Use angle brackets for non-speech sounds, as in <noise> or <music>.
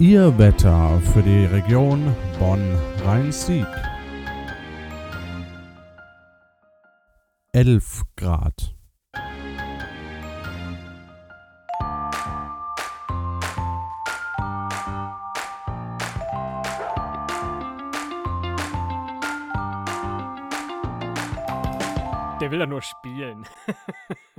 Ihr Wetter für die Region Bonn-Rhein-Sieg. 11 Grad. Der will da nur spielen. <laughs>